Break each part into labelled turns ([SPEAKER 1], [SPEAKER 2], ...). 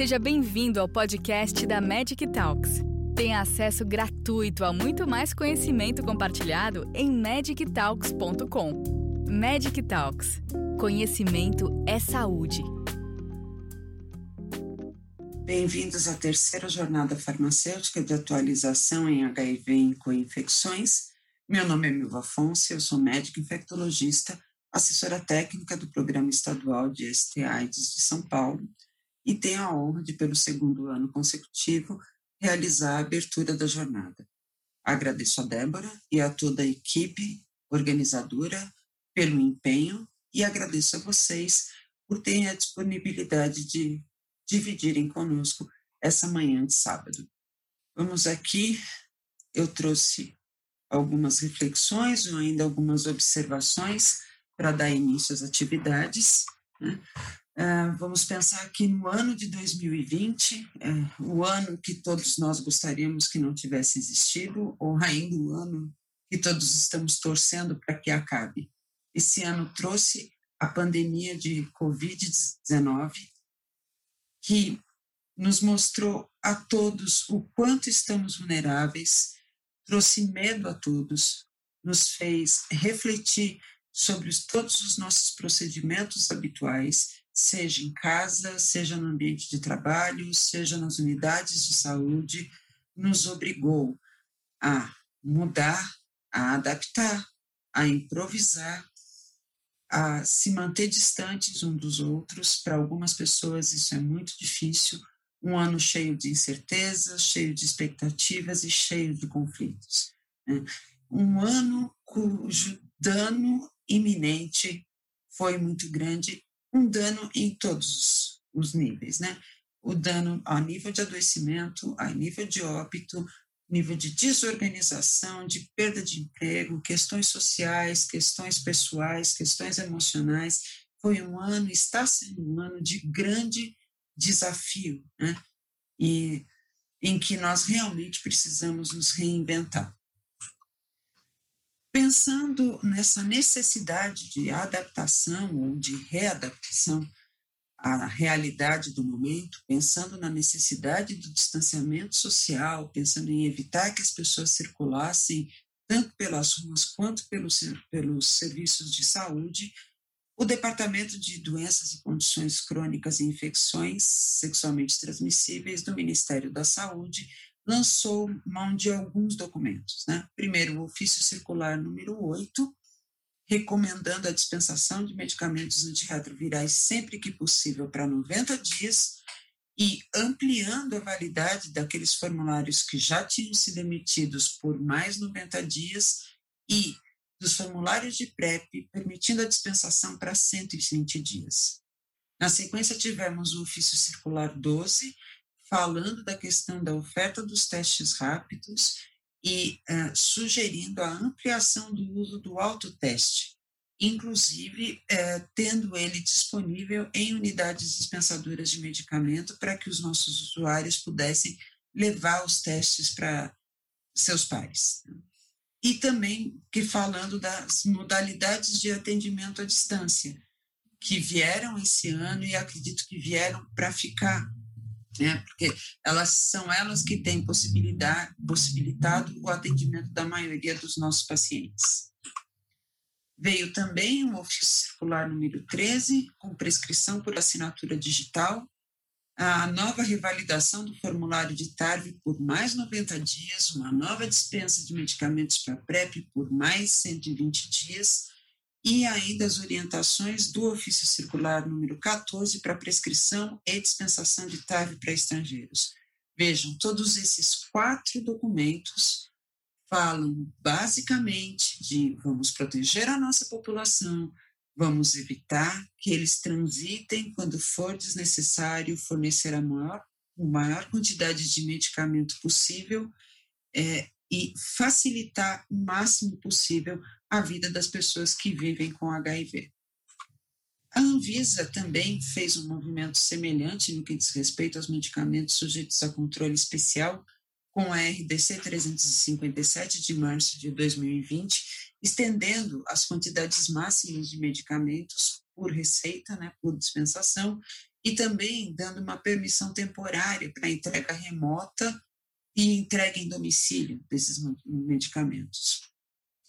[SPEAKER 1] Seja bem-vindo ao podcast da Magic Talks. Tenha acesso gratuito a muito mais conhecimento compartilhado em magictalks.com. Magic Talks. Conhecimento é saúde.
[SPEAKER 2] Bem-vindos à terceira jornada farmacêutica de atualização em HIV e co-infecções. Meu nome é Milva Afonso, eu sou médica infectologista, assessora técnica do Programa Estadual de ST-AIDS de São Paulo e tenho a honra de, pelo segundo ano consecutivo, realizar a abertura da jornada. Agradeço a Débora e a toda a equipe organizadora pelo empenho e agradeço a vocês por terem a disponibilidade de dividirem conosco essa manhã de sábado. Vamos aqui, eu trouxe algumas reflexões ou ainda algumas observações para dar início às atividades. Né? Uh, vamos pensar que no ano de 2020, uh, o ano que todos nós gostaríamos que não tivesse existido, ou ainda o ano que todos estamos torcendo para que acabe. Esse ano trouxe a pandemia de Covid-19, que nos mostrou a todos o quanto estamos vulneráveis, trouxe medo a todos, nos fez refletir sobre os, todos os nossos procedimentos habituais seja em casa, seja no ambiente de trabalho, seja nas unidades de saúde, nos obrigou a mudar, a adaptar, a improvisar, a se manter distantes um dos outros. Para algumas pessoas isso é muito difícil. Um ano cheio de incertezas, cheio de expectativas e cheio de conflitos. Né? Um ano cujo dano iminente foi muito grande um dano em todos os níveis, né? O dano a nível de adoecimento, a nível de óbito, nível de desorganização, de perda de emprego, questões sociais, questões pessoais, questões emocionais. Foi um ano, está sendo um ano de grande desafio, né? E em que nós realmente precisamos nos reinventar. Pensando nessa necessidade de adaptação ou de readaptação à realidade do momento, pensando na necessidade do distanciamento social, pensando em evitar que as pessoas circulassem tanto pelas ruas quanto pelos, pelos serviços de saúde, o Departamento de Doenças e Condições Crônicas e Infecções Sexualmente Transmissíveis do Ministério da Saúde lançou mão de alguns documentos. Né? Primeiro, o ofício circular número 8, recomendando a dispensação de medicamentos antirretrovirais sempre que possível para 90 dias e ampliando a validade daqueles formulários que já tinham sido emitidos por mais 90 dias e dos formulários de PrEP, permitindo a dispensação para 120 dias. Na sequência, tivemos o ofício circular 12, falando da questão da oferta dos testes rápidos e uh, sugerindo a ampliação do uso do autoteste, inclusive uh, tendo ele disponível em unidades dispensadoras de medicamento para que os nossos usuários pudessem levar os testes para seus pares. E também que falando das modalidades de atendimento à distância, que vieram esse ano e acredito que vieram para ficar né? Porque elas são elas que têm possibilidade, possibilitado o atendimento da maioria dos nossos pacientes. Veio também o ofício circular número 13, com prescrição por assinatura digital, a nova revalidação do formulário de TARV por mais 90 dias, uma nova dispensa de medicamentos para PrEP por mais 120 dias, e ainda as orientações do ofício circular número 14 para prescrição e dispensação de TAV para estrangeiros. Vejam, todos esses quatro documentos falam basicamente de vamos proteger a nossa população, vamos evitar que eles transitem quando for desnecessário fornecer a maior, a maior quantidade de medicamento possível é, e facilitar o máximo possível a vida das pessoas que vivem com HIV. A Anvisa também fez um movimento semelhante no que diz respeito aos medicamentos sujeitos a controle especial, com a RDC 357 de março de 2020, estendendo as quantidades máximas de medicamentos por receita, né, por dispensação, e também dando uma permissão temporária para entrega remota e entrega em domicílio desses medicamentos.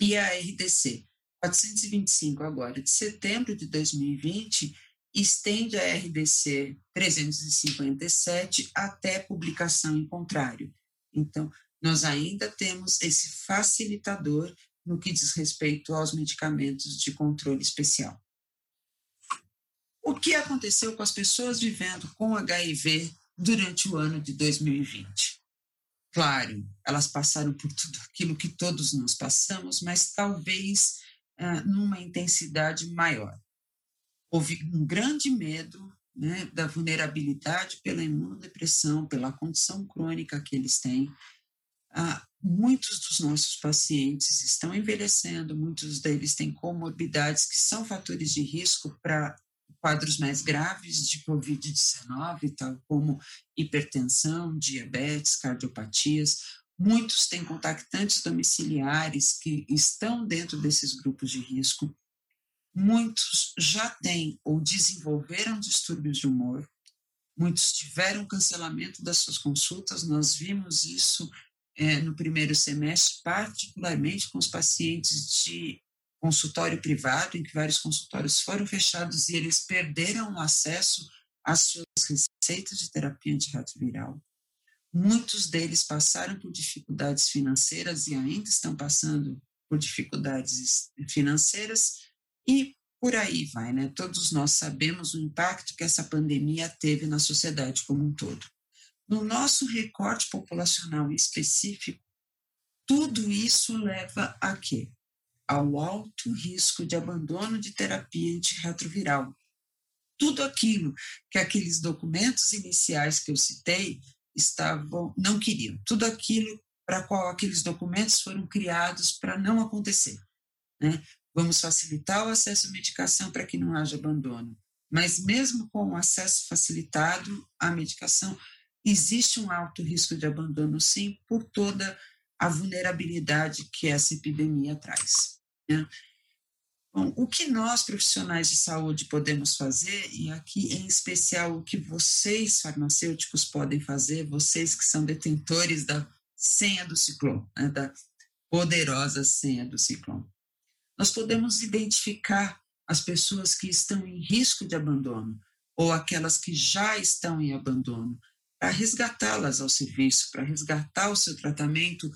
[SPEAKER 2] E a RDC 425 agora de setembro de 2020 estende a RDC 357 até publicação em contrário. Então, nós ainda temos esse facilitador no que diz respeito aos medicamentos de controle especial. O que aconteceu com as pessoas vivendo com HIV durante o ano de 2020? Claro, elas passaram por tudo aquilo que todos nós passamos, mas talvez ah, numa intensidade maior. Houve um grande medo né, da vulnerabilidade pela imunodepressão, pela condição crônica que eles têm. Ah, muitos dos nossos pacientes estão envelhecendo, muitos deles têm comorbidades que são fatores de risco para quadros mais graves de Covid-19, tal como hipertensão, diabetes, cardiopatias. Muitos têm contactantes domiciliares que estão dentro desses grupos de risco. Muitos já têm ou desenvolveram distúrbios de humor. Muitos tiveram cancelamento das suas consultas. Nós vimos isso é, no primeiro semestre, particularmente com os pacientes de consultório privado, em que vários consultórios foram fechados e eles perderam o acesso às suas receitas de terapia antirretroviral. Muitos deles passaram por dificuldades financeiras e ainda estão passando por dificuldades financeiras e por aí vai, né? Todos nós sabemos o impacto que essa pandemia teve na sociedade como um todo. No nosso recorte populacional específico, tudo isso leva a quê? Ao alto risco de abandono de terapia antirretroviral. Tudo aquilo que aqueles documentos iniciais que eu citei estavam não queriam, tudo aquilo para qual aqueles documentos foram criados para não acontecer. Né? Vamos facilitar o acesso à medicação para que não haja abandono. Mas mesmo com o acesso facilitado à medicação, existe um alto risco de abandono, sim, por toda a vulnerabilidade que essa epidemia traz. Né? Bom, o que nós, profissionais de saúde, podemos fazer, e aqui em especial o que vocês, farmacêuticos, podem fazer, vocês que são detentores da senha do ciclone, né, da poderosa senha do ciclone. Nós podemos identificar as pessoas que estão em risco de abandono ou aquelas que já estão em abandono, para resgatá-las ao serviço, para resgatar o seu tratamento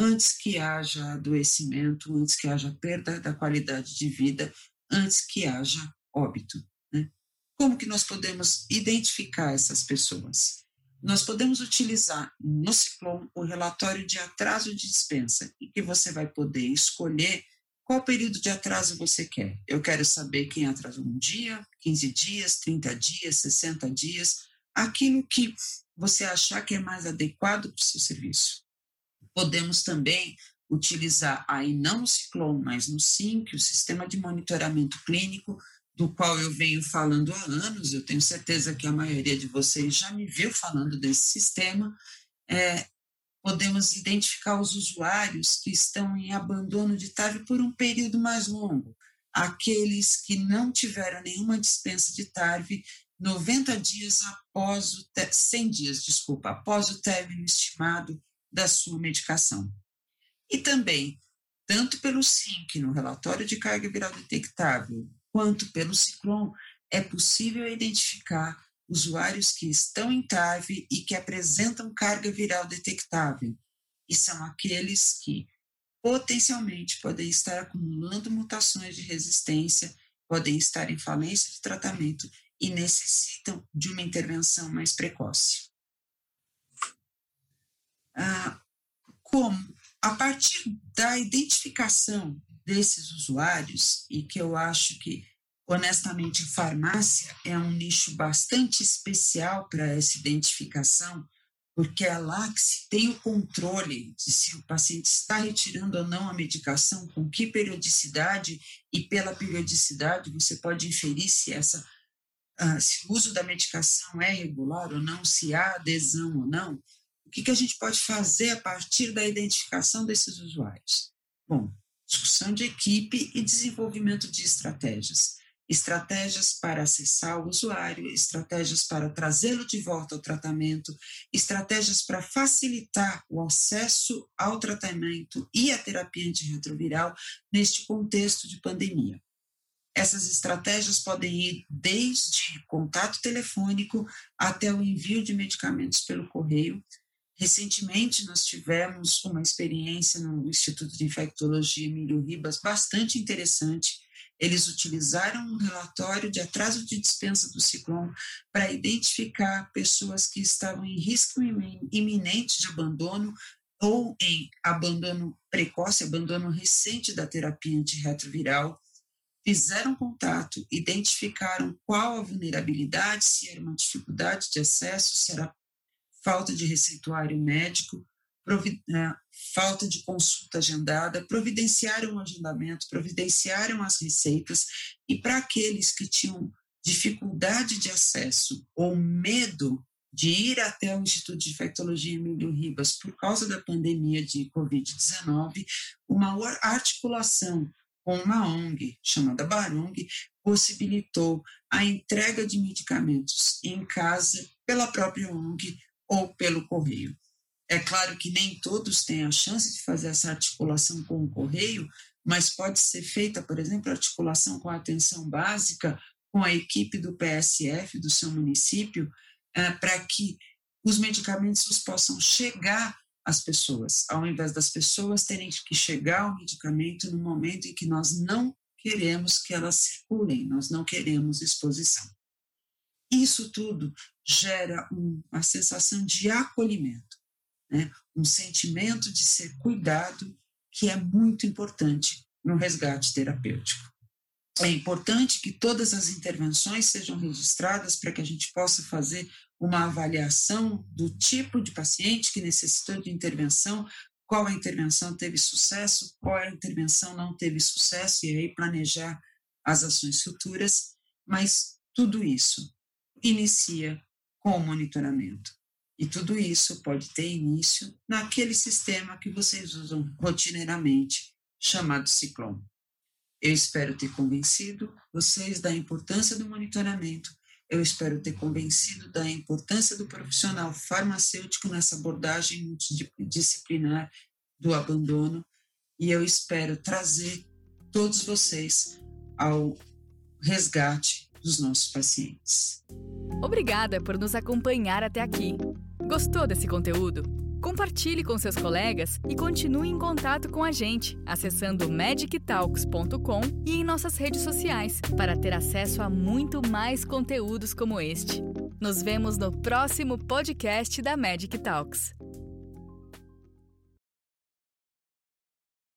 [SPEAKER 2] antes que haja adoecimento, antes que haja perda da qualidade de vida, antes que haja óbito. Né? Como que nós podemos identificar essas pessoas? Nós podemos utilizar no Ciclone o relatório de atraso de dispensa, em que você vai poder escolher qual período de atraso você quer. Eu quero saber quem atrasou um dia, 15 dias, 30 dias, 60 dias, aquilo que você achar que é mais adequado para o seu serviço. Podemos também utilizar aí não no Ciclone, mas no SINC, o Sistema de Monitoramento Clínico, do qual eu venho falando há anos, eu tenho certeza que a maioria de vocês já me viu falando desse sistema, é, podemos identificar os usuários que estão em abandono de TAV por um período mais longo, aqueles que não tiveram nenhuma dispensa de TARV 90 dias após o 100 dias, desculpa, após o término estimado da sua medicação. E também, tanto pelo SINC, no relatório de carga viral detectável, quanto pelo Ciclone, é possível identificar usuários que estão em TAV e que apresentam carga viral detectável, e são aqueles que potencialmente podem estar acumulando mutações de resistência, podem estar em falência de tratamento e necessitam de uma intervenção mais precoce. Ah, como, a partir da identificação desses usuários, e que eu acho que, honestamente, farmácia é um nicho bastante especial para essa identificação, porque é lá que se tem o controle de se o paciente está retirando ou não a medicação, com que periodicidade, e pela periodicidade você pode inferir se essa Uh, se o uso da medicação é regular ou não, se há adesão ou não. O que, que a gente pode fazer a partir da identificação desses usuários? Bom, discussão de equipe e desenvolvimento de estratégias. estratégias para acessar o usuário, estratégias para trazê-lo de volta ao tratamento, estratégias para facilitar o acesso ao tratamento e à terapia antirretroviral neste contexto de pandemia. Essas estratégias podem ir desde contato telefônico até o envio de medicamentos pelo correio. Recentemente, nós tivemos uma experiência no Instituto de Infectologia Emílio Ribas bastante interessante, eles utilizaram um relatório de atraso de dispensa do ciclone para identificar pessoas que estavam em risco iminente de abandono ou em abandono precoce, abandono recente da terapia antirretroviral, fizeram contato, identificaram qual a vulnerabilidade, se era uma dificuldade de acesso, se era falta de receituário médico, né, falta de consulta agendada, providenciaram o agendamento, providenciaram as receitas, e para aqueles que tinham dificuldade de acesso ou medo de ir até o Instituto de Infectologia Emílio Ribas por causa da pandemia de Covid-19, uma articulação com uma ONG chamada Barong possibilitou a entrega de medicamentos em casa pela própria ONG ou pelo correio. É claro que nem todos têm a chance de fazer essa articulação com o correio, mas pode ser feita, por exemplo, articulação com a atenção básica, com a equipe do PSF do seu município, é, para que os medicamentos possam chegar às pessoas, ao invés das pessoas terem que chegar ao medicamento no momento em que nós não queremos que elas circulem, nós não queremos exposição. Isso tudo gera uma sensação de acolhimento né? um sentimento de ser cuidado que é muito importante no resgate terapêutico. É importante que todas as intervenções sejam registradas para que a gente possa fazer uma avaliação do tipo de paciente que necessitou de intervenção, qual a intervenção teve sucesso, qual a intervenção não teve sucesso, e aí planejar as ações futuras, mas tudo isso inicia com o monitoramento. E tudo isso pode ter início naquele sistema que vocês usam rotineiramente, chamado ciclone. Eu espero ter convencido vocês da importância do monitoramento. Eu espero ter convencido da importância do profissional farmacêutico nessa abordagem multidisciplinar do abandono. E eu espero trazer todos vocês ao resgate dos nossos pacientes.
[SPEAKER 1] Obrigada por nos acompanhar até aqui. Gostou desse conteúdo? Compartilhe com seus colegas e continue em contato com a gente acessando magictalks.com e em nossas redes sociais para ter acesso a muito mais conteúdos como este. Nos vemos no próximo podcast da Magic Talks.